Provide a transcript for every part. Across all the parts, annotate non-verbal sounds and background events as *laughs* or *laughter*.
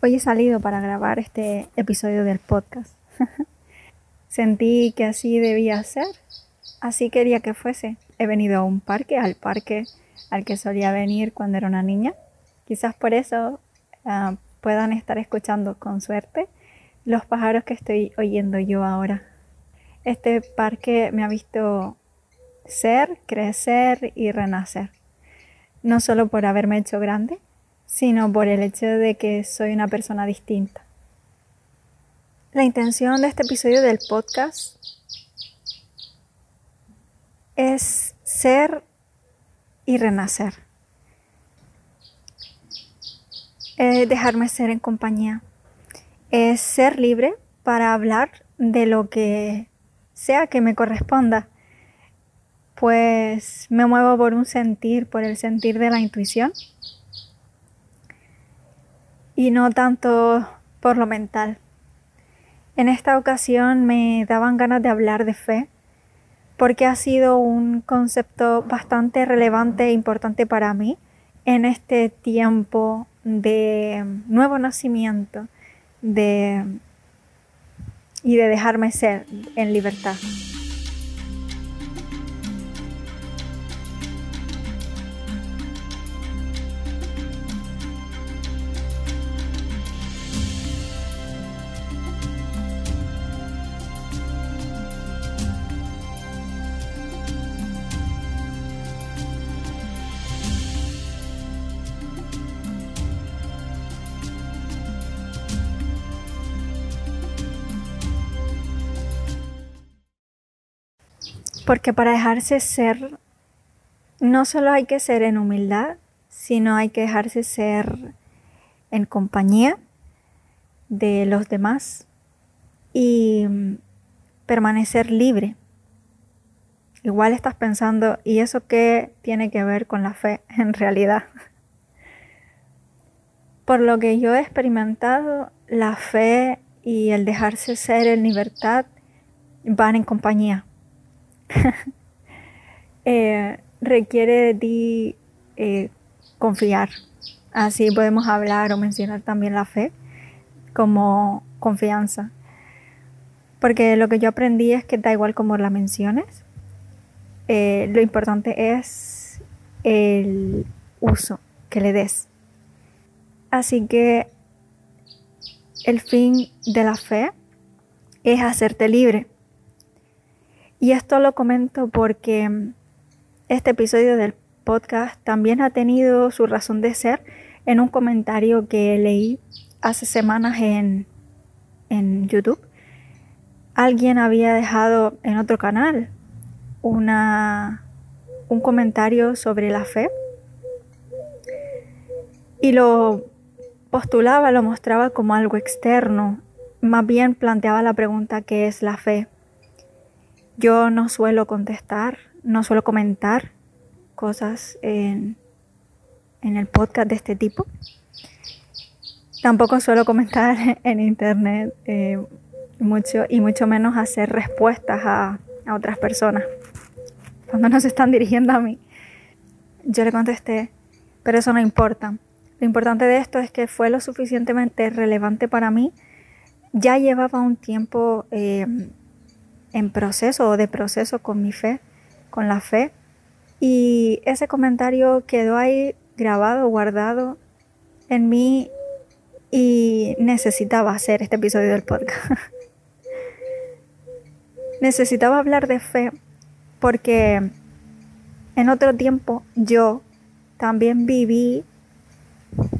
Hoy he salido para grabar este episodio del podcast. *laughs* Sentí que así debía ser, así quería que fuese. He venido a un parque, al parque al que solía venir cuando era una niña. Quizás por eso ah, puedan estar escuchando con suerte los pájaros que estoy oyendo yo ahora. Este parque me ha visto ser, crecer y renacer. No solo por haberme hecho grande, sino por el hecho de que soy una persona distinta. La intención de este episodio del podcast es ser y renacer. Es dejarme ser en compañía. Es ser libre para hablar de lo que sea que me corresponda. Pues me muevo por un sentir, por el sentir de la intuición y no tanto por lo mental. En esta ocasión me daban ganas de hablar de fe porque ha sido un concepto bastante relevante e importante para mí en este tiempo de nuevo nacimiento de, y de dejarme ser en libertad. Porque para dejarse ser, no solo hay que ser en humildad, sino hay que dejarse ser en compañía de los demás y permanecer libre. Igual estás pensando, ¿y eso qué tiene que ver con la fe *laughs* en realidad? Por lo que yo he experimentado, la fe y el dejarse ser en libertad van en compañía. *laughs* Eh, requiere de ti eh, confiar. Así podemos hablar o mencionar también la fe como confianza. Porque lo que yo aprendí es que da igual como la menciones, eh, lo importante es el uso que le des. Así que el fin de la fe es hacerte libre. Y esto lo comento porque mm, este episodio del podcast también ha tenido su razón de ser en un comentario que leí hace semanas en, en YouTube. Alguien había dejado en otro canal una, un comentario sobre la fe y lo postulaba, lo mostraba como algo externo. Más bien planteaba la pregunta ¿qué es la fe? Yo no suelo contestar, no suelo comentar cosas en, el podcast de este tipo. Tampoco suelo comentar *laughs* en internet eh, mucho y mucho menos hacer respuestas a, a otras personas. Cuando nos están dirigiendo a mí, yo le contesté, pero eso no importa. Lo importante de esto es que fue lo suficientemente relevante para mí. Ya llevaba un tiempo eh, en proceso o de proceso con mi fe, con la fe. Y ese comentario quedó ahí grabado, guardado en mí y necesitaba hacer este episodio del podcast. *laughs* necesitaba hablar de fe porque en otro tiempo yo también viví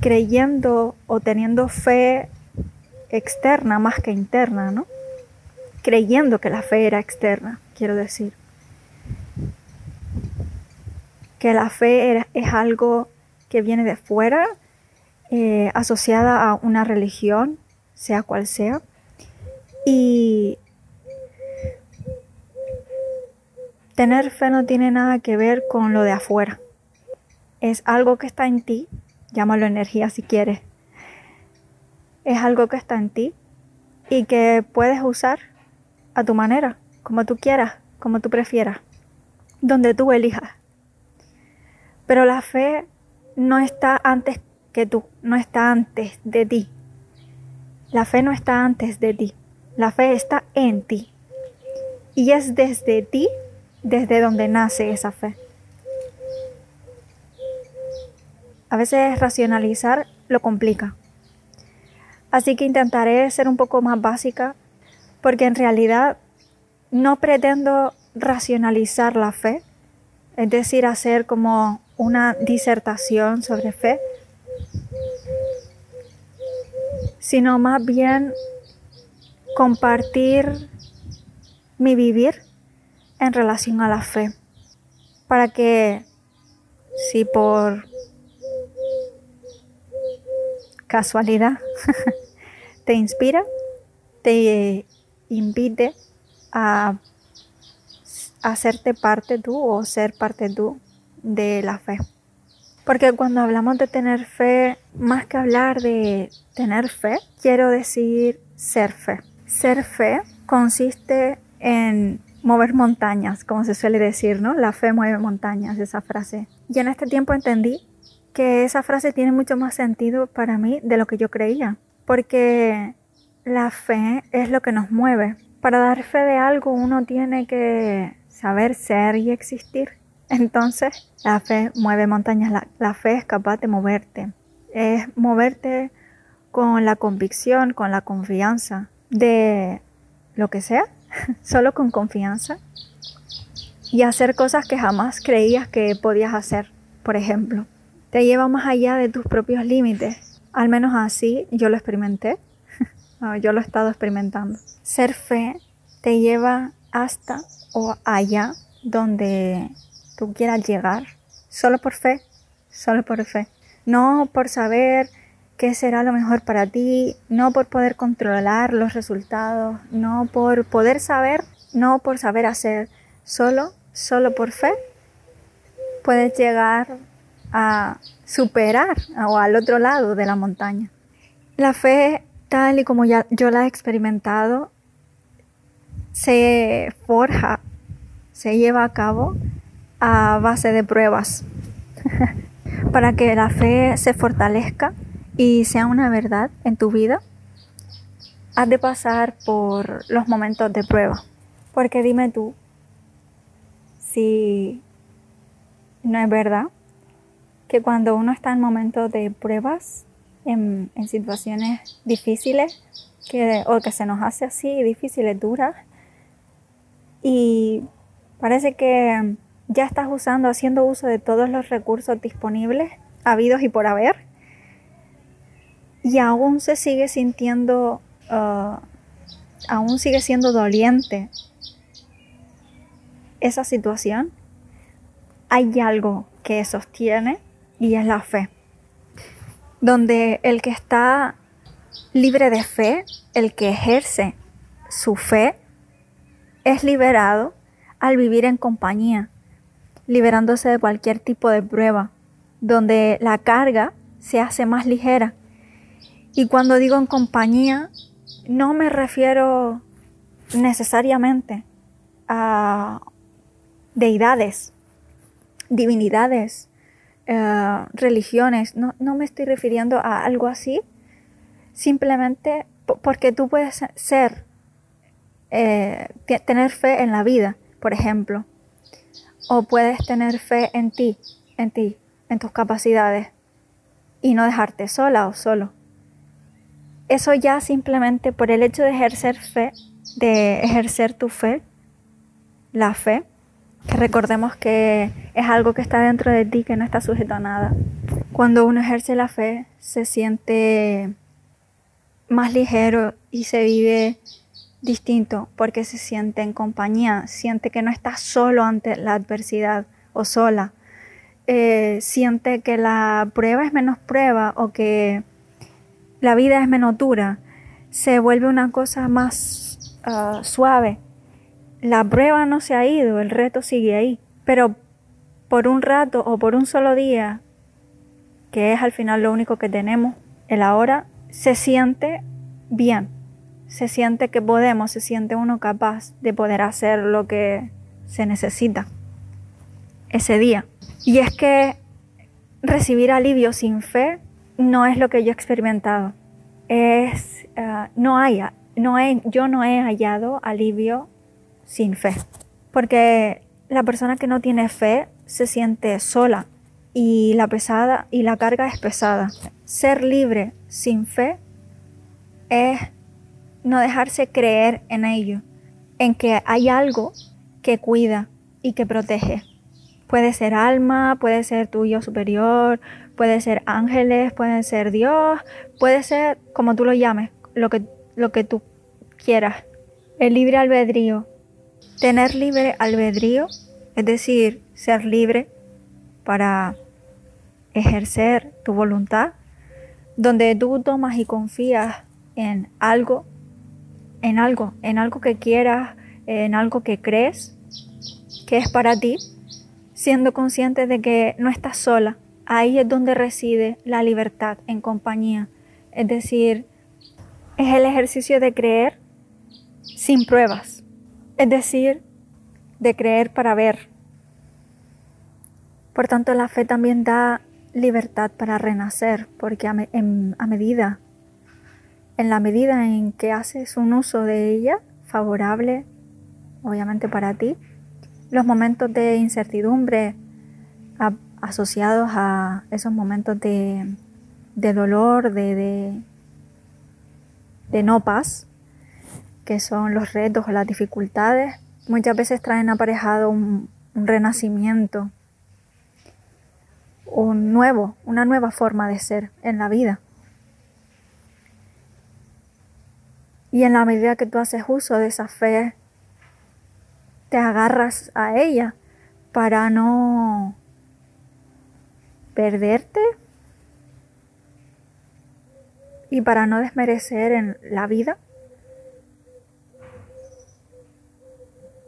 creyendo o teniendo fe externa más que interna, ¿no? Creyendo que la fe era externa, quiero decir. Que la fe es algo que viene de fuera, eh, asociada a una religión, sea cual sea. Y tener fe no tiene nada que ver con lo de afuera. Es algo que está en ti, llámalo energía si quieres. Es algo que está en ti y que puedes usar a tu manera, como tú quieras, como tú prefieras, donde tú elijas. Pero la fe no está antes que tú, no está antes de ti. La fe no está antes de ti, la fe está en ti. Y es desde ti, desde donde nace esa fe. A veces racionalizar lo complica. Así que intentaré ser un poco más básica porque en realidad no pretendo racionalizar la fe, es decir, hacer como una disertación sobre fe, sino más bien compartir mi vivir en relación a la fe, para que si por casualidad *laughs* te inspira, te invite a hacerte parte tú o ser parte tú de la fe. Porque cuando hablamos de tener fe, más que hablar de tener fe, quiero decir ser fe. Ser fe consiste en mover montañas, como se suele decir, ¿no? La fe mueve montañas, esa frase. Y en este tiempo entendí que esa frase tiene mucho más sentido para mí de lo que yo creía, porque la fe es lo que nos mueve. Para dar fe de algo uno tiene que saber ser y existir. Entonces, la fe mueve montañas, la, fe es capaz de moverte. Es moverte con la convicción, con la confianza de lo que sea, *laughs* solo con confianza y hacer cosas que jamás creías que podías hacer, por ejemplo te lleva más allá de tus propios límites. Al menos así yo lo experimenté. Yo lo he estado experimentando. Ser fe te lleva hasta o allá donde tú quieras llegar. Solo por fe. Solo por fe. No por saber qué será lo mejor para ti. No por poder controlar los resultados. No por poder saber. No por saber hacer. Solo, solo por fe puedes llegar a superar o al otro lado de la montaña. La fe, tal y como ya yo la he experimentado, se forja, se lleva a cabo a base de pruebas. *laughs* Para que la fe se fortalezca y sea una verdad en tu vida, has de pasar por los momentos de prueba. Porque dime tú, si no es verdad, que cuando uno está en momentos de pruebas, en, situaciones difíciles, que, o que se nos hace así difíciles, duras, y parece que ya estás usando, haciendo uso de todos los recursos disponibles, habidos y por haber, y aún se sigue sintiendo, uh, aún sigue siendo doliente esa situación, hay algo que sostiene y es la fe. Donde el que está libre de fe, el que ejerce su fe, es liberado al vivir en compañía, liberándose de cualquier tipo de prueba, donde la carga se hace más ligera. Y cuando digo en compañía, no me refiero necesariamente a deidades, divinidades, eh, religiones, no, me estoy refiriendo a algo así, simplemente porque tú puedes ser, eh, tener fe en la vida, por ejemplo, o puedes tener fe en ti, en ti, en tus capacidades, y no dejarte sola o solo. Eso ya simplemente por el hecho de ejercer fe, de ejercer tu fe, la fe, recordemos que es algo que está dentro de ti, que no está sujeto a nada. Cuando uno ejerce la fe, se siente más ligero y se vive distinto porque se siente en compañía, siente que no está solo ante la adversidad o sola, eh, siente que la prueba es menos prueba o que la vida es menos dura, se vuelve una cosa más ah, suave la prueba no se ha ido, el reto sigue ahí. Pero por un rato o por un solo día, que es al final lo único que tenemos, el ahora, se siente bien. Se siente que podemos, se siente uno capaz de poder hacer lo que se necesita ese día. Y es que recibir alivio sin fe no es lo que yo he experimentado. es, ah, no haya, no he, yo no he hallado alivio sin fe, porque la persona que no tiene fe se siente sola y la pesada y la carga es pesada. Ser libre sin fe es no dejarse creer en ello, en que hay algo que cuida y que protege. Puede ser alma, puede ser tuyo superior, puede ser ángeles, puede ser Dios, puede ser como tú lo llames, lo que, lo que tú quieras. El libre albedrío. Tener libre albedrío, es decir, ser libre para ejercer tu voluntad, donde tú tomas y confías en algo, en algo, en algo que quieras, en algo que crees que es para ti, siendo consciente de que no estás sola. Ahí es donde reside la libertad en compañía. Es decir, es el ejercicio de creer sin pruebas. Es decir, de creer para ver. Por tanto, la fe también da libertad para renacer, porque a, medida, en la medida en que haces un uso de ella, favorable, obviamente para ti, los momentos de incertidumbre asociados a esos momentos de, dolor, de, de, no paz, que son los retos o las dificultades, muchas veces traen aparejado un renacimiento un nuevo, una nueva forma de ser en la vida. Y en la medida que tú haces uso de esa fe, te agarras a ella para no perderte y para no desmerecer en la vida.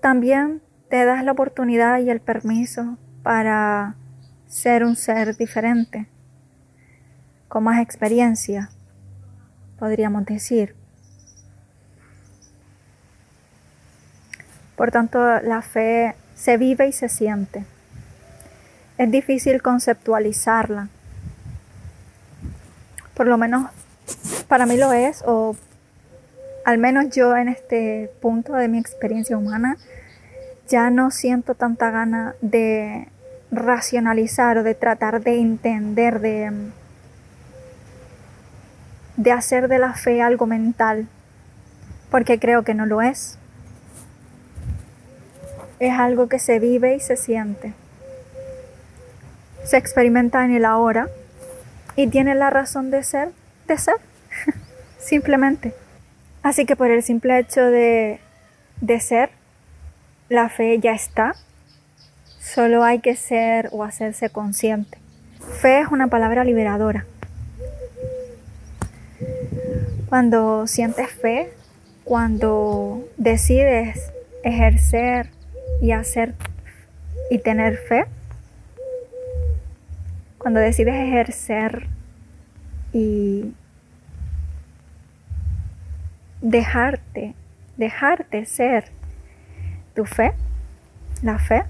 También te das la oportunidad y el permiso para ser un ser diferente, con más experiencia, podríamos decir. Por tanto, la fe se vive y se siente. Es difícil conceptualizarla. Por lo menos para mí lo es, al menos yo en este punto de mi experiencia humana, ya no siento tanta gana de racionalizar o de tratar de entender, de, de hacer de la fe algo mental, porque creo que no lo es. Es algo que se vive y se siente. Se experimenta en el ahora y tiene la razón de ser, de ser, *laughs* simplemente. Así que por el simple hecho de, de ser, la fe ya está Solo hay que ser o hacerse consciente. Fe es una palabra liberadora. Cuando sientes fe, cuando decides ejercer y hacer y tener fe, cuando decides ejercer y dejarte, dejarte ser tu fe, la fe,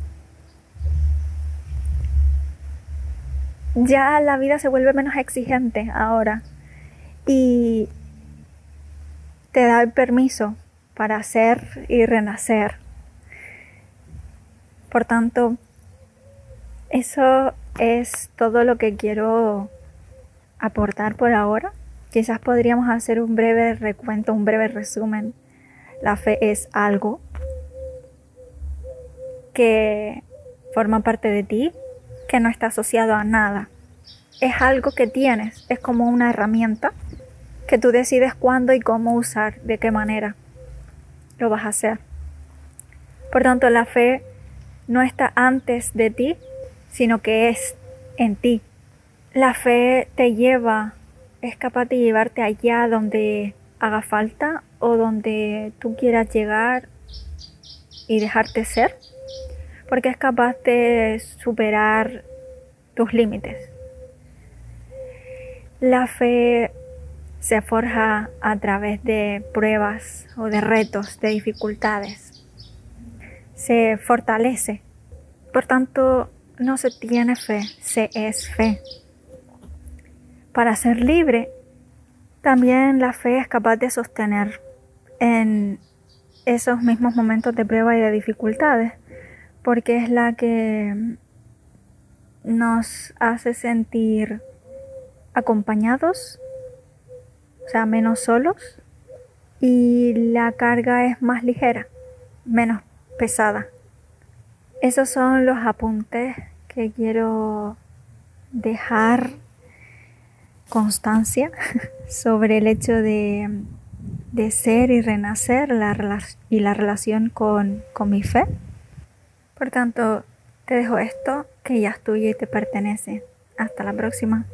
ya la vida se vuelve menos exigente ahora y te da el permiso para hacer y renacer. Por tanto, eso es todo lo que quiero aportar por ahora. Quizás podríamos hacer un breve recuento, un breve resumen. La fe es algo que forma parte de ti, que no está asociado a nada. Es algo que tienes, es como una herramienta que tú decides cuándo y cómo usar, de qué manera lo vas a hacer. Por tanto, la fe no está antes de ti, sino que es en ti. La fe te lleva, es capaz de llevarte allá donde haga falta o donde tú quieras llegar y dejarte ser porque es capaz de superar tus límites. La fe se forja a través de pruebas o de retos, de dificultades. Se fortalece. Por tanto, no se tiene fe, se es fe. Para ser libre, también la fe es capaz de sostener en esos mismos momentos de prueba y de dificultades, porque es la que nos hace sentir acompañados, o sea, menos solos, y la carga es más ligera, menos pesada. Esos son los apuntes que quiero dejar constancia *laughs* sobre el hecho de, de ser y renacer la, y la relación con, con mi fe. Por tanto, te dejo esto que ya es tuyo y te pertenece. Hasta la próxima.